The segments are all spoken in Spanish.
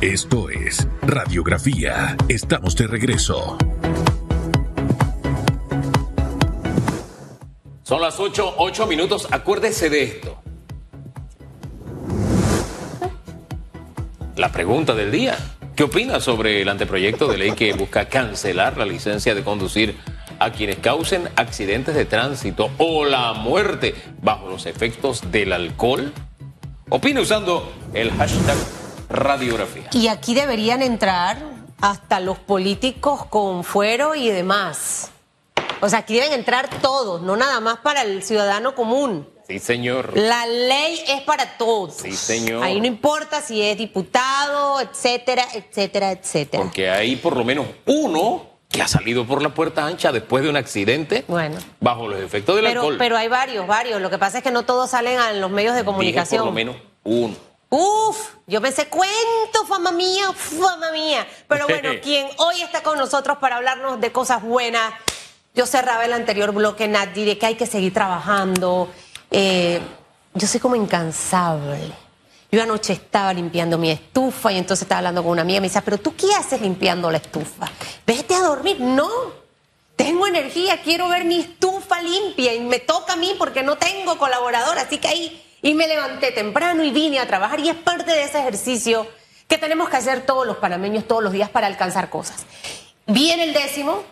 Esto es Radiografía. Estamos de regreso. Son las 8, 8 minutos. Acuérdese de esto. La pregunta del día. ¿Qué opina sobre el anteproyecto de ley que busca cancelar la licencia de conducir a quienes causen accidentes de tránsito o la muerte bajo los efectos del alcohol? Opine usando el hashtag radiografía. Y aquí deberían entrar hasta los políticos con fuero y demás. O sea, aquí deben entrar todos, no nada más para el ciudadano común. Sí, señor. La ley es para todos. Sí, señor. Ahí no importa si es diputado, etcétera, etcétera, etcétera. Porque hay por lo menos uno que ha salido por la puerta ancha después de un accidente Bueno. bajo los efectos del Pero, alcohol. pero hay varios, varios. Lo que pasa es que no todos salen en los medios de Dije comunicación. por lo menos uno. Uf, yo pensé cuento, fama mía, fama mía. Pero bueno, quien hoy está con nosotros para hablarnos de cosas buenas, yo cerraba el anterior bloque, Nati, de que hay que seguir trabajando. Eh, yo soy como incansable. Yo anoche estaba limpiando mi estufa y entonces estaba hablando con una amiga y me decía, pero tú qué haces limpiando la estufa? Vete a dormir. No, tengo energía, quiero ver mi estufa limpia y me toca a mí porque no tengo colaborador, así que ahí y me levanté temprano y vine a trabajar y es parte de ese ejercicio que tenemos que hacer todos los panameños todos los días para alcanzar cosas. Viene el décimo,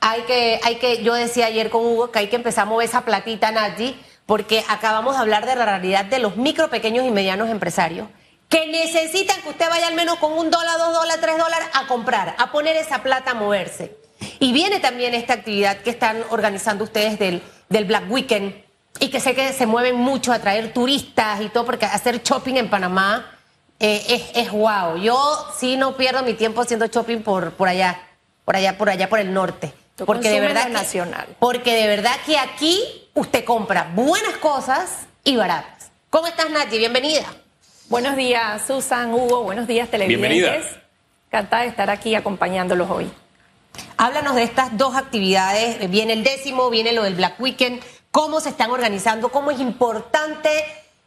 hay que, hay que, yo decía ayer con Hugo que hay que empezar a mover esa platita, Nati, porque acabamos de hablar de la realidad de los micro, pequeños y medianos empresarios que necesitan que usted vaya al menos con un dólar, dos dólares, tres dólares a comprar, a poner esa plata a moverse. Y viene también esta actividad que están organizando ustedes del, del Black Weekend y que sé que se mueven mucho a traer turistas y todo, porque hacer shopping en Panamá eh, es, es wow. Yo sí no pierdo mi tiempo haciendo shopping por, por allá, por allá, por allá, por el norte. Tú Porque de verdad que- nacional. porque de verdad que aquí usted compra buenas cosas y baratas. ¿Cómo estás, Nati? Bienvenida. Buenos días, Susan, Hugo, buenos días, televidentes. Bienvenida. Encantada de estar aquí acompañándolos hoy. Háblanos de estas dos actividades. Viene el décimo, viene lo del Black Weekend. ¿Cómo se están organizando? ¿Cómo es importante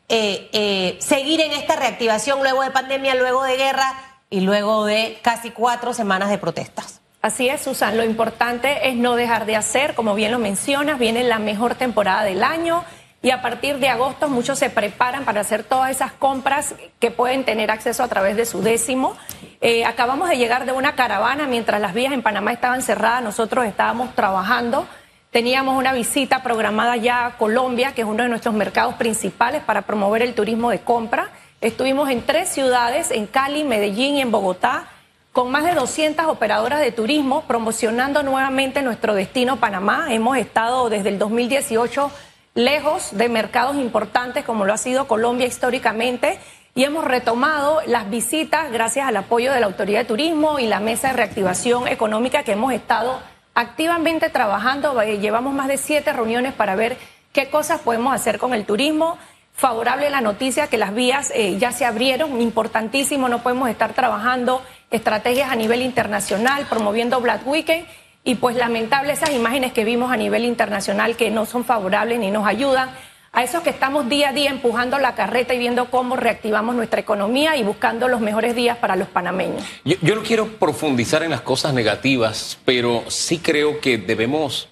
eh, eh, seguir en esta reactivación luego de pandemia, luego de guerra y luego de casi cuatro semanas de protestas? Así es, Susan, lo importante es no dejar de hacer, como bien lo mencionas, viene la mejor temporada del año y a partir de agosto muchos se preparan para hacer todas esas compras que pueden tener acceso a través de su décimo. Eh, acabamos de llegar de una caravana mientras las vías en Panamá estaban cerradas, nosotros estábamos trabajando. Teníamos una visita programada ya a Colombia, que es uno de nuestros mercados principales para promover el turismo de compra. Estuvimos en tres ciudades, en Cali, Medellín y en Bogotá, con más de 200 operadoras de turismo promocionando nuevamente nuestro destino Panamá. Hemos estado desde el 2018 lejos de mercados importantes como lo ha sido Colombia históricamente y hemos retomado las visitas gracias al apoyo de la Autoridad de Turismo y la Mesa de Reactivación Económica que hemos estado activamente trabajando. Eh, Llevamos más de siete reuniones para ver qué cosas podemos hacer con el turismo. Favorable la noticia que las vías eh, ya se abrieron, importantísimo, no podemos estar trabajando estrategias a nivel internacional, promoviendo Black Weekend y pues lamentable esas imágenes que vimos a nivel internacional que no son favorables ni nos ayudan. A esos que estamos día a día empujando la carreta y viendo cómo reactivamos nuestra economía y buscando los mejores días para los panameños. Yo, no quiero profundizar en las cosas negativas, pero sí creo que debemos,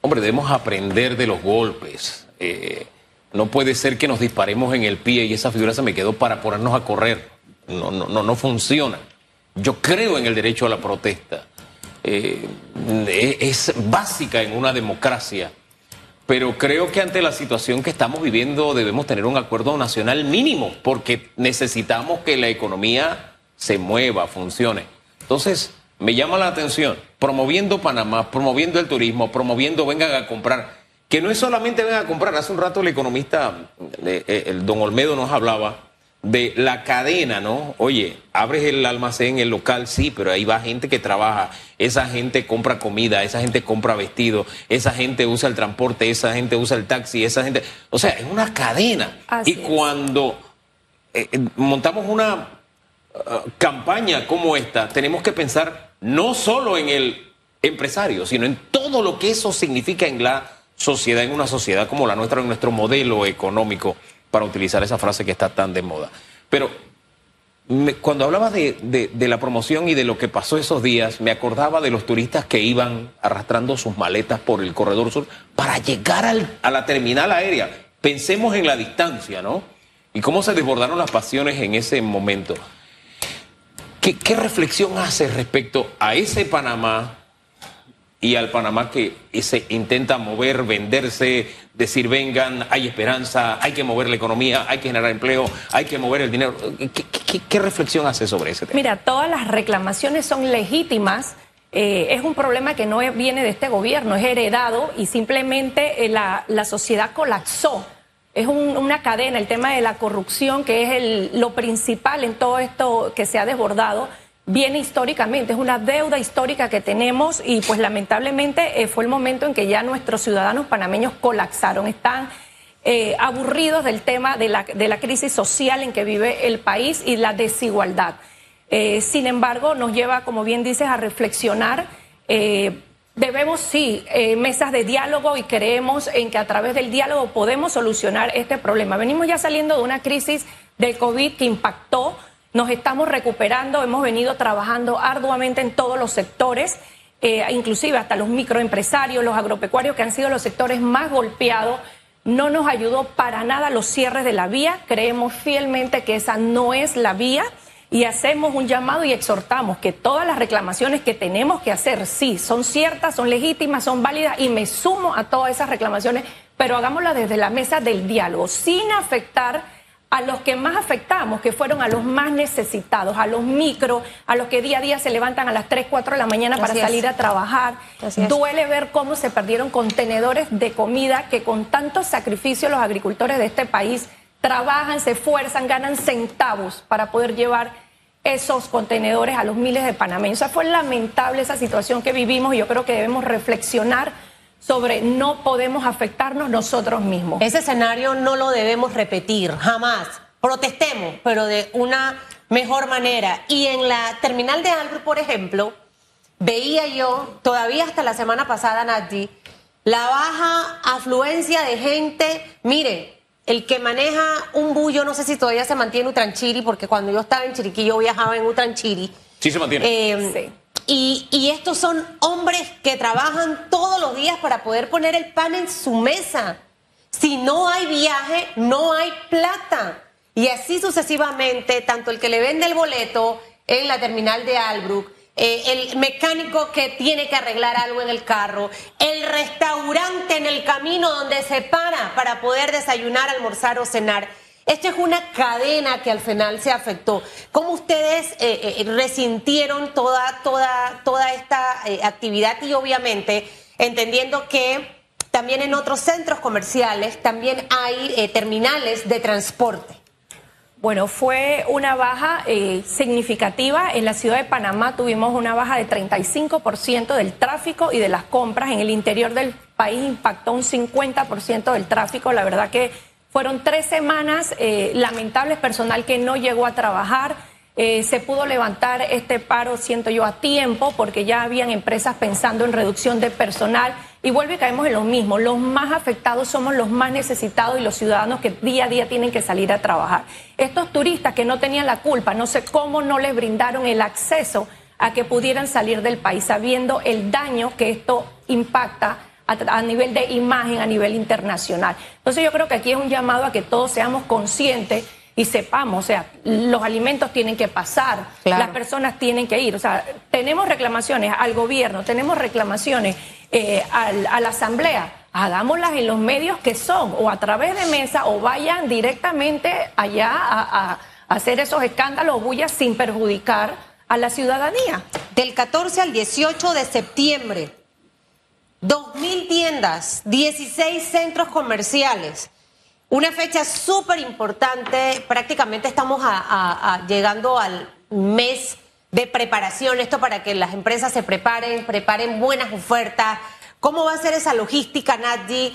hombre, debemos aprender de los golpes. Eh, no puede ser que nos disparemos en el pie y esa figura se me quedó para ponernos a correr. No, no, no, no funciona. Yo creo en el derecho a la protesta. Eh, es básica en una democracia. Pero creo que ante la situación que estamos viviendo debemos tener un acuerdo nacional mínimo, porque necesitamos que la economía se mueva, funcione. Entonces, me llama la atención, promoviendo Panamá, promoviendo el turismo, promoviendo vengan a comprar, que no es solamente vengan a comprar, hace un rato el economista, eh, eh, el don Olmedo nos hablaba de la cadena, ¿no? Oye, abres el almacén, el local, sí, pero ahí va gente que trabaja, esa gente compra comida, esa gente compra vestido, esa gente usa el transporte, esa gente usa el taxi, esa gente, o sea, es una cadena. Así y es. cuando eh, eh, montamos una eh, campaña como esta, tenemos que pensar no solo en el empresario, sino en todo lo que eso significa en la sociedad, en una sociedad como la nuestra, en nuestro modelo económico, para utilizar esa frase que está tan de moda. Pero cuando hablaba de, la promoción y de lo que pasó esos días, me acordaba de los turistas que iban arrastrando sus maletas por el corredor sur para llegar a la terminal aérea. Pensemos en la distancia, ¿no? Y cómo se desbordaron las pasiones en ese momento. ¿Qué, reflexión hace respecto a ese Panamá y al Panamá que se intenta mover, venderse, decir vengan, hay esperanza, hay que mover la economía, hay que generar empleo, hay que mover el dinero? ¿Qué, reflexión hace sobre ese tema? Mira, todas las reclamaciones son legítimas. Eh, es un problema que no viene de este gobierno, es heredado y simplemente eh, la, sociedad colapsó es una cadena, el tema de la corrupción, que es el, lo principal en todo esto que se ha desbordado, viene históricamente, es una deuda histórica que tenemos y pues lamentablemente eh, fue el momento en que ya nuestros ciudadanos panameños colapsaron, están eh, aburridos del tema de la, de la, crisis social en que vive el país y la desigualdad. Eh, sin embargo, nos lleva, como bien dices, a reflexionar. Debemos, sí, mesas de diálogo y creemos en que a través del diálogo podemos solucionar este problema. Venimos ya saliendo de una crisis del COVID que impactó, nos estamos recuperando, hemos venido trabajando arduamente en todos los sectores, eh, inclusive hasta los microempresarios, los agropecuarios, que han sido los sectores más golpeados. No nos ayudó para nada los cierres de la vía, creemos fielmente que esa no es la vía y hacemos un llamado y exhortamos que todas las reclamaciones que tenemos que hacer, sí, son ciertas, son legítimas, son válidas y me sumo a todas esas reclamaciones, pero hagámoslas desde la mesa del diálogo, sin afectar a los que más afectamos, que fueron a los más necesitados, a los micro, a los que día a día se levantan a las 3, 4 de la mañana para salir a trabajar. Duele ver cómo se perdieron contenedores de comida que con tanto sacrificio los agricultores de este país trabajan, se esfuerzan, ganan centavos para poder llevar esos contenedores a los miles de panameños. O sea, fue lamentable esa situación que vivimos y yo creo que debemos reflexionar sobre no podemos afectarnos nosotros mismos. Ese escenario no lo debemos repetir, jamás. Protestemos, pero de una mejor manera. Y en la terminal de Albert, por ejemplo, veía yo, todavía hasta la semana pasada, Nati, la baja afluencia de gente. Mire, el que maneja un bullo, no sé si todavía se mantiene Utranchiri, porque cuando yo estaba en Chiriquí yo viajaba en Utranchiri. Sí se mantiene. Eh, y, estos son hombres que trabajan todos los días para poder poner el pan en su mesa. Si no hay viaje, no hay plata. Y así sucesivamente, tanto el que le vende el boleto en la terminal de Albrook, eh, el mecánico que tiene que arreglar algo en el carro, el restaurante en el camino donde se para para poder desayunar, almorzar o cenar. Esto es una cadena que al final se afectó. ¿Cómo ustedes eh, eh, resintieron toda, toda, toda esta actividad? Y obviamente entendiendo que también en otros centros comerciales también hay terminales de transporte. Bueno, fue una baja eh, significativa. En la ciudad de Panamá tuvimos una baja de 35% del tráfico y de las compras. En el interior del país impactó un 50% del tráfico. La verdad que fueron tres semanas eh, lamentables, personal que no llegó a trabajar. Eh, se pudo levantar este paro, siento yo, a tiempo, porque ya habían empresas pensando en reducción de personal y vuelve y caemos en lo mismo. Los más afectados somos los más necesitados y los ciudadanos que día a día tienen que salir a trabajar. Estos turistas que no tenían la culpa, no sé cómo no les brindaron el acceso a que pudieran salir del país, sabiendo el daño que esto impacta a, nivel de imagen, a nivel internacional. Entonces yo creo que aquí es un llamado a que todos seamos conscientes y sepamos, o sea, los alimentos tienen que pasar, las personas tienen que ir, o sea, tenemos reclamaciones al gobierno, tenemos reclamaciones eh, a la asamblea, hagámoslas en los medios que son, o a través de mesa, o vayan directamente allá a, hacer esos escándalos, bullas, sin perjudicar a la ciudadanía. Del 14 al 18 de septiembre, 2.000 tiendas, 16 centros comerciales. Una fecha súper importante, prácticamente estamos llegando al mes de preparación, esto para que las empresas se preparen, preparen buenas ofertas. ¿Cómo va a ser esa logística, Nadji?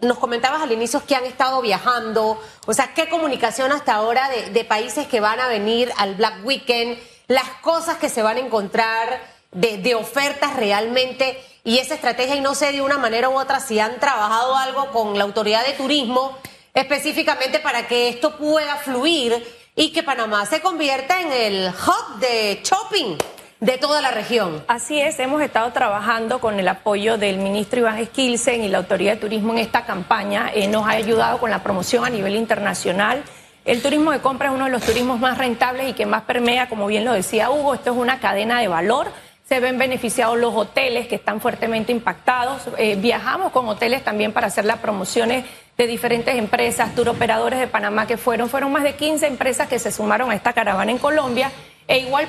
Nos comentabas al inicio que han estado viajando, o sea, ¿qué comunicación hasta ahora de, países que van a venir al Black Weekend? Las cosas que se van a encontrar de ofertas realmente y esa estrategia, y no sé de una manera u otra si han trabajado algo con la autoridad de turismo específicamente para que esto pueda fluir y que Panamá se convierta en el hub de shopping de toda la región. Así es, hemos estado trabajando con el apoyo del ministro Iván Esquilsen y la Autoridad de Turismo en esta campaña. Eh, nos ha ayudado con la promoción a nivel internacional. El turismo de compra es uno de los turismos más rentables y que más permea, como bien lo decía Hugo, esto es una cadena de valor. Se ven beneficiados los hoteles que están fuertemente impactados. Eh, viajamos con hoteles también para hacer las promociones de diferentes empresas, turoperadores de Panamá que fueron, fueron más de 15 empresas que se sumaron a esta caravana en Colombia. E igual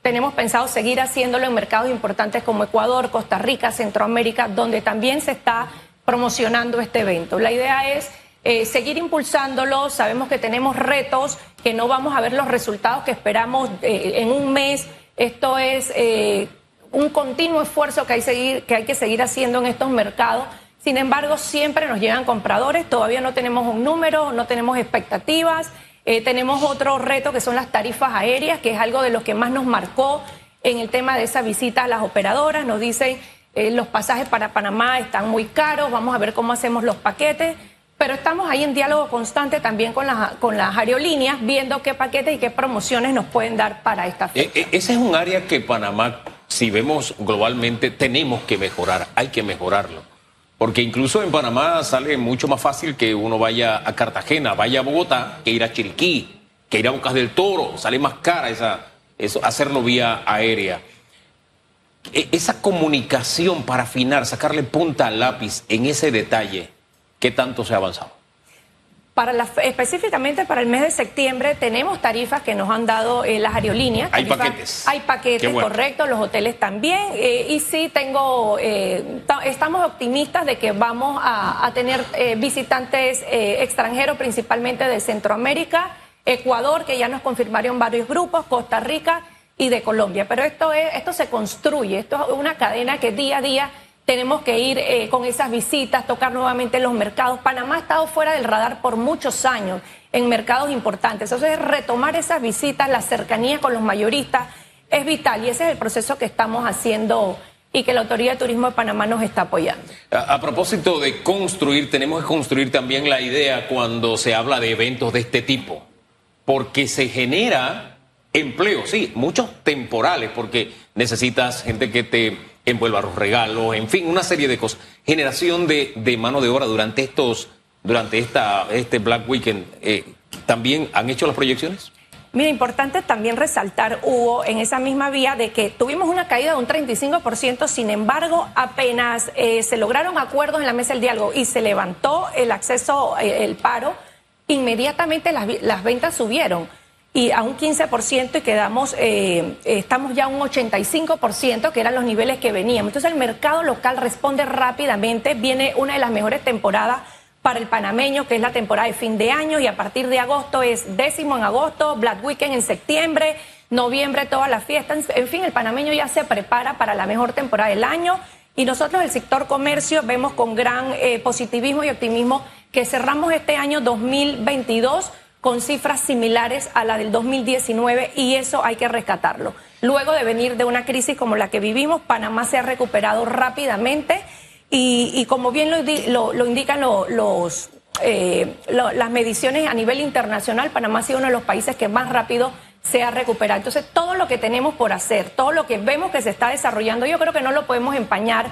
tenemos pensado seguir haciéndolo en mercados importantes como Ecuador, Costa Rica, Centroamérica, donde también se está promocionando este evento. La idea es eh, seguir impulsándolo, sabemos que tenemos retos, que no vamos a ver los resultados que esperamos eh, en un mes. Esto es eh, un continuo esfuerzo que hay, que seguir haciendo en estos mercados. Sin embargo, siempre nos llegan compradores, todavía no tenemos un número, no tenemos expectativas. Eh, tenemos otro reto que son las tarifas aéreas, que es algo de lo que más nos marcó en el tema de esa visita a las operadoras. Nos dicen eh, los pasajes para Panamá están muy caros, vamos a ver cómo hacemos los paquetes. Pero estamos ahí en diálogo constante también con las, con las aerolíneas, viendo qué paquetes y qué promociones nos pueden dar para esta eh, fecha. ese es un área que Panamá, si vemos globalmente, tenemos que mejorar, hay que mejorarlo. Porque incluso en Panamá sale mucho más fácil que uno vaya a Cartagena, vaya a Bogotá, que ir a Chiriquí, que ir a Bocas del Toro. Sale más cara esa, eso, hacerlo vía aérea. E, esa comunicación para afinar, sacarle punta al lápiz en ese detalle, ¿qué tanto se ha avanzado? Para la, específicamente para el mes de septiembre tenemos tarifas que nos han dado eh, las aerolíneas. Hay paquetes. Hay paquetes, bueno. correcto, los hoteles también. Eh, y sí tengo, eh, estamos optimistas de que vamos a, a tener visitantes extranjeros, principalmente de Centroamérica, Ecuador, que ya nos confirmaron varios grupos, Costa Rica y de Colombia. Pero esto, es, esto se construye, esto es una cadena que día a día tenemos que ir eh, con esas visitas, tocar nuevamente los mercados. Panamá ha estado fuera del radar por muchos años en mercados importantes. Entonces, retomar esas visitas, la cercanía con los mayoristas es vital y ese es el proceso que estamos haciendo y que la Autoridad de Turismo de Panamá nos está apoyando. A, a, propósito de construir, tenemos que construir también la idea cuando se habla de eventos de este tipo, porque se genera empleo, sí, muchos temporales, porque necesitas gente que te envuelva los regalos, en fin, una serie de cosas. Generación de, de mano de obra durante estos, durante esta, este Black Weekend, eh, ¿también han hecho las proyecciones? Mira, importante también resaltar, Hugo, en esa misma vía de que tuvimos una caída de un 35%, sin embargo, apenas eh, se lograron acuerdos en la mesa del diálogo y se levantó el acceso, eh, el paro, inmediatamente las, las ventas subieron y a un 15% y quedamos, eh, estamos ya a un 85%, que eran los niveles que veníamos. Entonces el mercado local responde rápidamente, viene una de las mejores temporadas para el panameño, que es la temporada de fin de año, y a partir de agosto es décimo en agosto, Black Weekend en septiembre, noviembre todas las fiestas, en fin, el panameño ya se prepara para la mejor temporada del año. Y nosotros, el sector comercio, vemos con gran eh, positivismo y optimismo que cerramos este año 2022 con cifras similares a la del 2019 y eso hay que rescatarlo. Luego de venir de una crisis como la que vivimos, Panamá se ha recuperado rápidamente y, como bien lo, indican lo, los, eh, las mediciones a nivel internacional, Panamá ha sido uno de los países que más rápido se ha recuperado. Entonces, todo lo que tenemos por hacer, todo lo que vemos que se está desarrollando, yo creo que no lo podemos empañar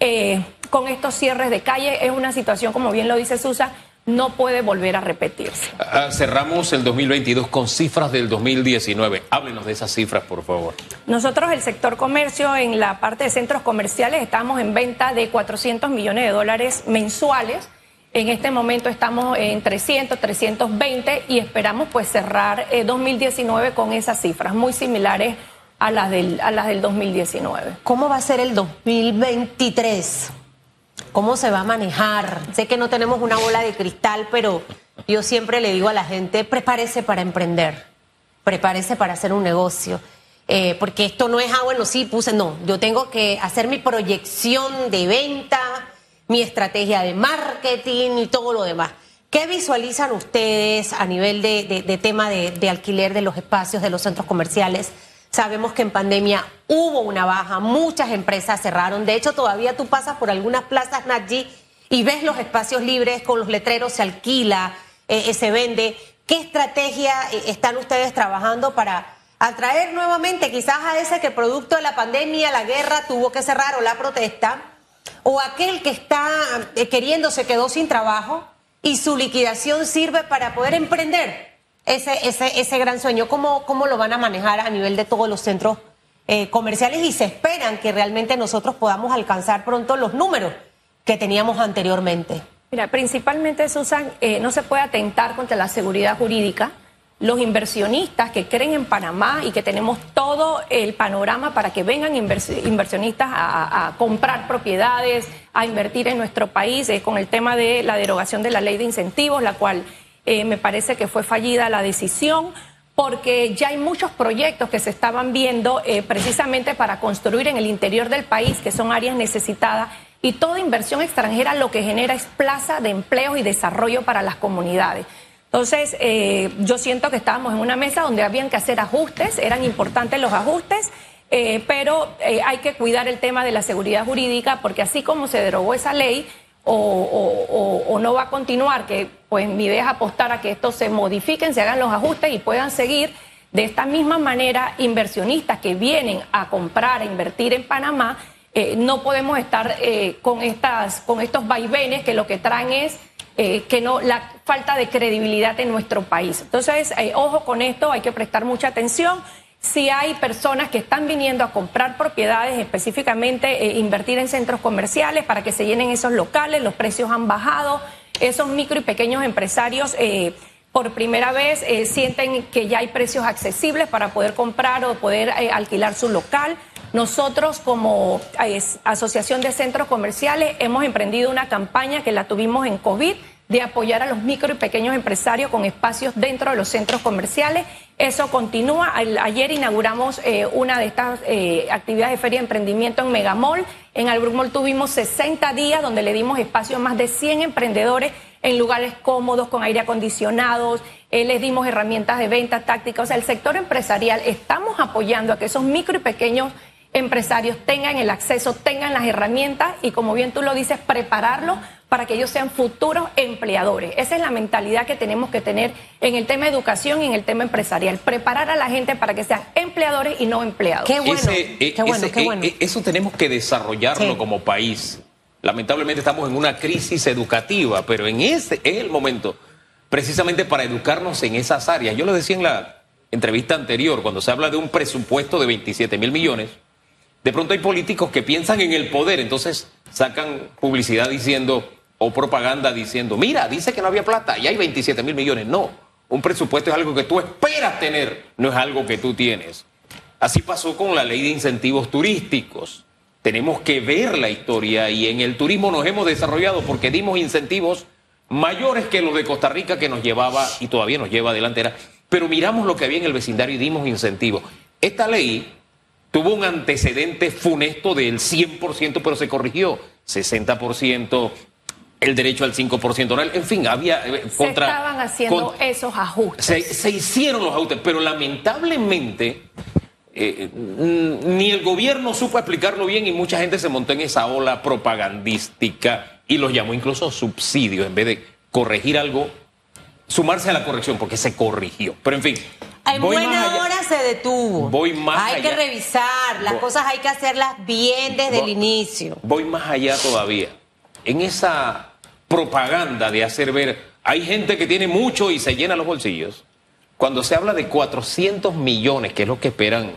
eh, con estos cierres de calle. Es una situación, como bien lo dice Susa, no puede volver a repetirse. Ah, cerramos el 2022 con cifras del 2019. Háblenos de esas cifras, por favor. Nosotros, el sector comercio, en la parte de centros comerciales, estamos en venta de 400 millones de dólares mensuales. En este momento estamos en 300, 320 y esperamos pues cerrar eh, 2019 con esas cifras muy similares a las del, a las del 2019. ¿Cómo va a ser el 2023? ¿Cómo se va a manejar? Sé que no tenemos una bola de cristal, pero yo siempre le digo a la gente, prepárese para emprender, prepárese para hacer un negocio. Eh, porque esto no es, ah, bueno, sí, puse, no, yo tengo que hacer mi proyección de venta, mi estrategia de marketing y todo lo demás. ¿Qué visualizan ustedes a nivel de, tema de alquiler de los espacios, de los centros comerciales? Sabemos que en pandemia hubo una baja, muchas empresas cerraron. De hecho, todavía tú pasas por algunas plazas Naji y ves los espacios libres con los letreros, se alquila, eh, se vende. ¿Qué estrategia eh, están ustedes trabajando para atraer nuevamente quizás a ese que producto de la pandemia, la guerra tuvo que cerrar o la protesta, o aquel que está eh, queriendo se quedó sin trabajo y su liquidación sirve para poder emprender ese, ese, ese gran sueño? ¿Cómo, ¿Cómo lo van a manejar a nivel de todos los centros eh, comerciales y se esperan que realmente nosotros podamos alcanzar pronto los números que teníamos anteriormente? Mira, principalmente, Susan, eh, no se puede atentar contra la seguridad jurídica. Los inversionistas que creen en Panamá y que tenemos todo el panorama para que vengan inversionistas a, comprar propiedades, a invertir en nuestro país, con el tema de la derogación de la ley de incentivos, la cual eh, me parece que fue fallida la decisión porque ya hay muchos proyectos que se estaban viendo precisamente para construir en el interior del país, que son áreas necesitadas y toda inversión extranjera lo que genera es plaza de empleo y desarrollo para las comunidades. Entonces, eh, yo siento que estábamos en una mesa donde habían que hacer ajustes, eran importantes los ajustes, eh, pero eh, hay que cuidar el tema de la seguridad jurídica porque así como se derogó esa ley o no va a continuar, que pues mi idea es apostar a que esto se modifiquen, se hagan los ajustes y puedan seguir. De esta misma manera, inversionistas que vienen a comprar, a invertir en Panamá, eh, no podemos estar eh, con, estas, con estos vaivenes que lo que traen es eh, que no la falta de credibilidad en nuestro país. Entonces, ojo con esto, hay que prestar mucha atención. Si hay personas que están viniendo a comprar propiedades, específicamente invertir en centros comerciales para que se llenen esos locales, los precios han bajado, esos micro y pequeños empresarios por primera vez sienten que ya hay precios accesibles para poder comprar o poder alquilar su local. Nosotros como Asociación de Centros Comerciales hemos emprendido una campaña que la tuvimos en COVID de apoyar a los micro y pequeños empresarios con espacios dentro de los centros comerciales. Eso continúa. Ayer inauguramos eh, una de estas eh, actividades de feria de emprendimiento en Megamall. En Albrook Mall tuvimos 60 días donde le dimos espacio a más de 100 emprendedores en lugares cómodos, con aire acondicionado. Eh, les dimos herramientas de venta táctica. O sea, el sector empresarial estamos apoyando a que esos micro y pequeños empresarios tengan el acceso, tengan las herramientas y como bien tú lo dices, prepararlos para que ellos sean futuros empleadores. Esa es la mentalidad que tenemos que tener en el tema de educación y en el tema empresarial. Preparar a la gente para que sean empleadores y no empleados. Qué bueno, qué bueno, qué bueno. E, eso tenemos que desarrollarlo como país. Lamentablemente estamos en una crisis educativa, pero en ese es el momento precisamente para educarnos en esas áreas. Yo lo decía en la entrevista anterior, cuando se habla de un presupuesto de 27 mil millones, de pronto hay políticos que piensan en el poder, entonces sacan publicidad diciendo o propaganda diciendo, mira, dice que no había plata y hay 27 mil millones. No, un presupuesto es algo que tú esperas tener, no es algo que tú tienes. Así pasó con la ley de incentivos turísticos. Tenemos que ver la historia y en el turismo nos hemos desarrollado porque dimos incentivos mayores que los de Costa Rica que nos llevaba y todavía nos lleva delantera, pero miramos lo que había en el vecindario y dimos incentivos. Esta ley tuvo un antecedente funesto del 100%, pero se corrigió. 60% el derecho al 5% oral, en fin, había eh, contra... Se estaban haciendo esos ajustes. Se, hicieron los ajustes, pero lamentablemente eh, ni el gobierno supo explicarlo bien y mucha gente se montó en esa ola propagandística y los llamó incluso subsidios en vez de corregir algo, sumarse a la corrección, porque se corrigió. Pero en fin, en buena hora se detuvo. Voy más hay que revisar, las cosas hay que hacerlas bien desde el inicio. Voy más allá todavía. En esa propaganda de hacer ver, hay gente que tiene mucho y se llena los bolsillos. Cuando se habla de 400 millones, que es lo que esperan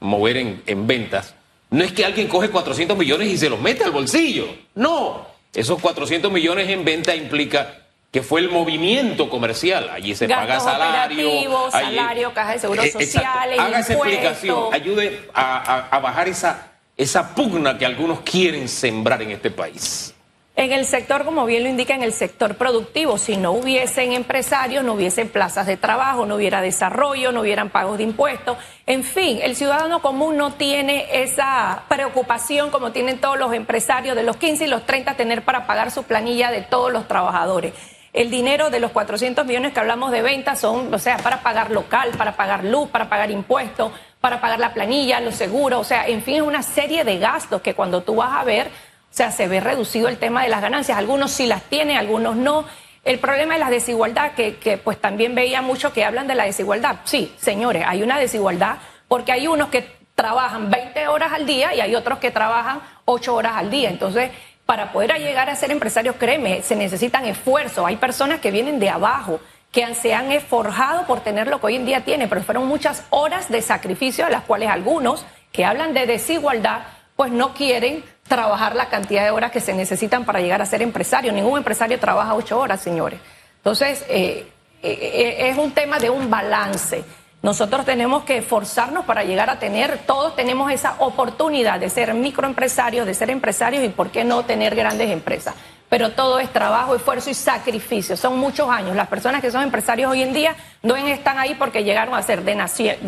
mover en, en ventas, no es que alguien coge 400 millones y se los mete al bolsillo. No, esos 400 millones en venta implica que fue el movimiento comercial. Allí se paga salario. salario, caja de seguros eh, sociales. Haga esa explicación, ayude a, bajar esa, esa pugna que algunos quieren sembrar en este país. En el sector, como bien lo indica, en el sector productivo, si no hubiesen empresarios, no hubiesen plazas de trabajo, no hubiera desarrollo, no hubieran pagos de impuestos. En fin, el ciudadano común no tiene esa preocupación como tienen todos los empresarios de los 15 y los 30 tener para pagar su planilla de todos los trabajadores el dinero de los 400 millones que hablamos de ventas son, o sea, para pagar local, para pagar luz, para pagar impuestos, para pagar la planilla, los seguros, o sea, en fin, es una serie de gastos que cuando tú vas a ver, o sea, se ve reducido el tema de las ganancias. Algunos sí las tienen, algunos no. El problema es la desigualdad, que, que pues también veía mucho que hablan de la desigualdad. Sí, señores, hay una desigualdad porque hay unos que trabajan 20 horas al día y hay otros que trabajan 8 horas al día. Entonces, para poder llegar a ser empresarios, créeme, se necesitan esfuerzos. Hay personas que vienen de abajo, que se han esforjado por tener lo que hoy en día tienen, pero fueron muchas horas de sacrificio, a las cuales algunos que hablan de desigualdad, pues no quieren trabajar la cantidad de horas que se necesitan para llegar a ser empresario. Ningún empresario trabaja ocho horas, señores. Entonces, eh, eh, eh, es un tema de un balance. Nosotros tenemos que esforzarnos para llegar a tener, todos tenemos esa oportunidad de ser microempresarios, de ser empresarios y por qué no tener grandes empresas. Pero todo es trabajo, esfuerzo y sacrificio. Son muchos años. Las personas que son empresarios hoy en día no están ahí porque llegaron a ser, de,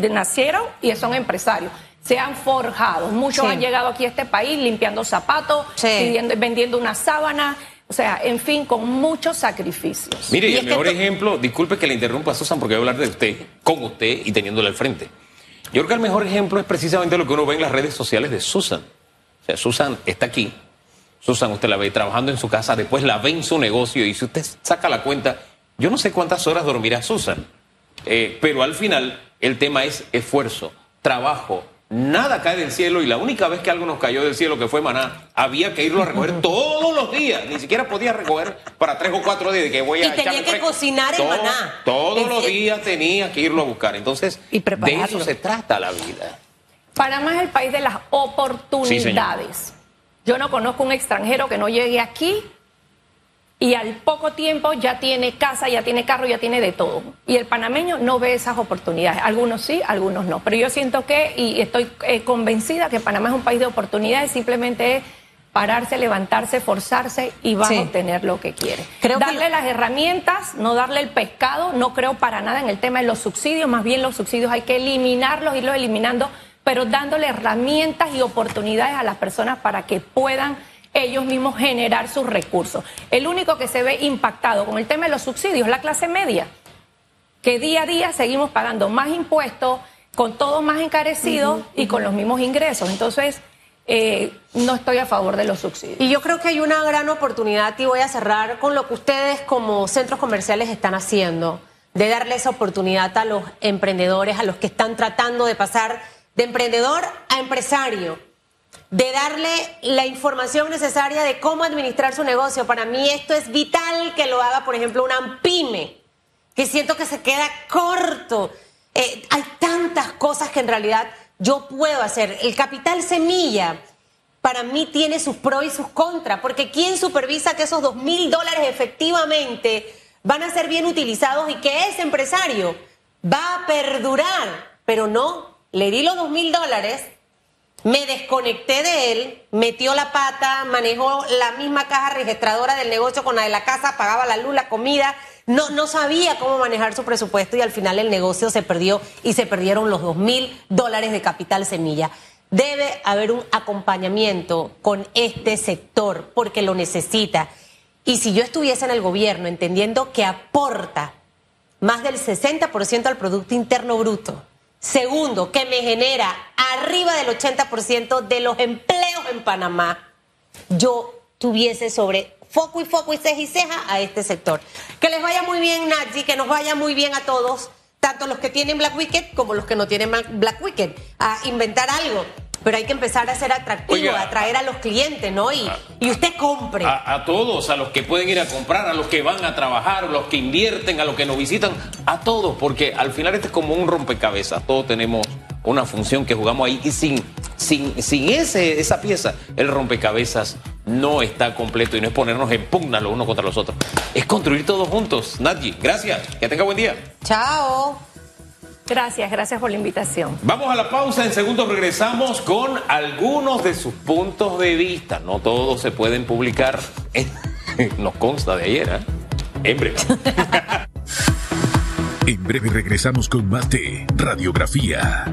nacieron y son empresarios se han forjado. Muchos han llegado aquí a este país limpiando zapatos, vendiendo una sábana, o sea, en fin, con muchos sacrificios. Mire, y, el mejor ejemplo, disculpe que le interrumpa a Susan porque voy a hablar de usted, con usted y teniéndole al frente. Yo creo que el mejor ejemplo es precisamente lo que uno ve en las redes sociales de Susan. O sea, Susan está aquí, Susan usted la ve trabajando en su casa, después la ve en su negocio y si usted saca la cuenta, yo no sé cuántas horas dormirá Susan, eh, pero al final el tema es esfuerzo, trabajo, Nada cae del cielo y la única vez que algo nos cayó del cielo, que fue maná, había que irlo a recoger todos los días. Ni siquiera podía recoger para tres o cuatro días que voy a Y tenía que cocinar el maná. Todos los días tenía que irlo a buscar. Entonces, de eso se trata la vida. Panamá es el país de las oportunidades. Yo no conozco un extranjero que no llegue aquí y al poco tiempo ya tiene casa, ya tiene carro, ya tiene de todo. Y el panameño no ve esas oportunidades. Algunos sí, algunos no. Pero yo siento que, y estoy eh, convencida que Panamá es un país de oportunidades, simplemente es pararse, levantarse, esforzarse y va a obtener lo que quiere. darle las herramientas, no darle el pescado, no creo para nada en el tema de los subsidios, más bien los subsidios hay que eliminarlos, irlos eliminando, pero dándole herramientas y oportunidades a las personas para que puedan ellos mismos generar sus recursos. El único que se ve impactado con el tema de los subsidios es la clase media, que día a día seguimos pagando más impuestos, con todo más encarecido y con los mismos ingresos. Entonces, eh, no estoy a favor de los subsidios. Y yo creo que hay una gran oportunidad y voy a cerrar con lo que ustedes como centros comerciales están haciendo, de darle esa oportunidad a los emprendedores, a los que están tratando de pasar de emprendedor a empresario de darle la información necesaria de cómo administrar su negocio. Para mí esto es vital que lo haga, por ejemplo, una pyme, que siento que se queda corto. Eh, hay tantas cosas que en realidad yo puedo hacer. El capital semilla para mí tiene sus pros y sus contras, porque ¿quién supervisa que esos dos mil dólares efectivamente van a ser bien utilizados y que ese empresario va a perdurar? Pero no, le di los dos mil dólares me desconecté de él, metió la pata, manejó la misma caja registradora del negocio con la de la casa, pagaba la luz, la comida, no, no sabía cómo manejar su presupuesto y al final el negocio se perdió y se perdieron los dos mil dólares de capital semilla. Debe haber un acompañamiento con este sector porque lo necesita. Y si yo estuviese en el gobierno entendiendo que aporta más del 60% al Producto Interno Bruto, Segundo, que me genera arriba del 80% de los empleos en Panamá, yo tuviese sobre foco y foco y ceja y ceja a este sector. Que les vaya muy bien, Nadji, que nos vaya muy bien a todos, tanto los que tienen Black Wicked como los que no tienen Black Wicked, a inventar algo. Pero hay que empezar a ser atractivo, a atraer a los clientes, ¿no? Y, y usted compre. A, todos, a los que pueden ir a comprar, a los que van a trabajar, a los que invierten, a los que nos visitan, a todos, porque al final este es como un rompecabezas. Todos tenemos una función que jugamos ahí y sin, sin, sin ese, esa pieza, el rompecabezas no está completo y no es ponernos en pugna los unos contra los otros. Es construir todos juntos. Nadji, gracias. Que tenga buen día. Chao. Gracias, gracias por la invitación. Vamos a la pausa, en segundos regresamos con algunos de sus puntos de vista. No todos se pueden publicar, nos consta de ayer, ¿eh? En breve. en breve regresamos con más de Radiografía.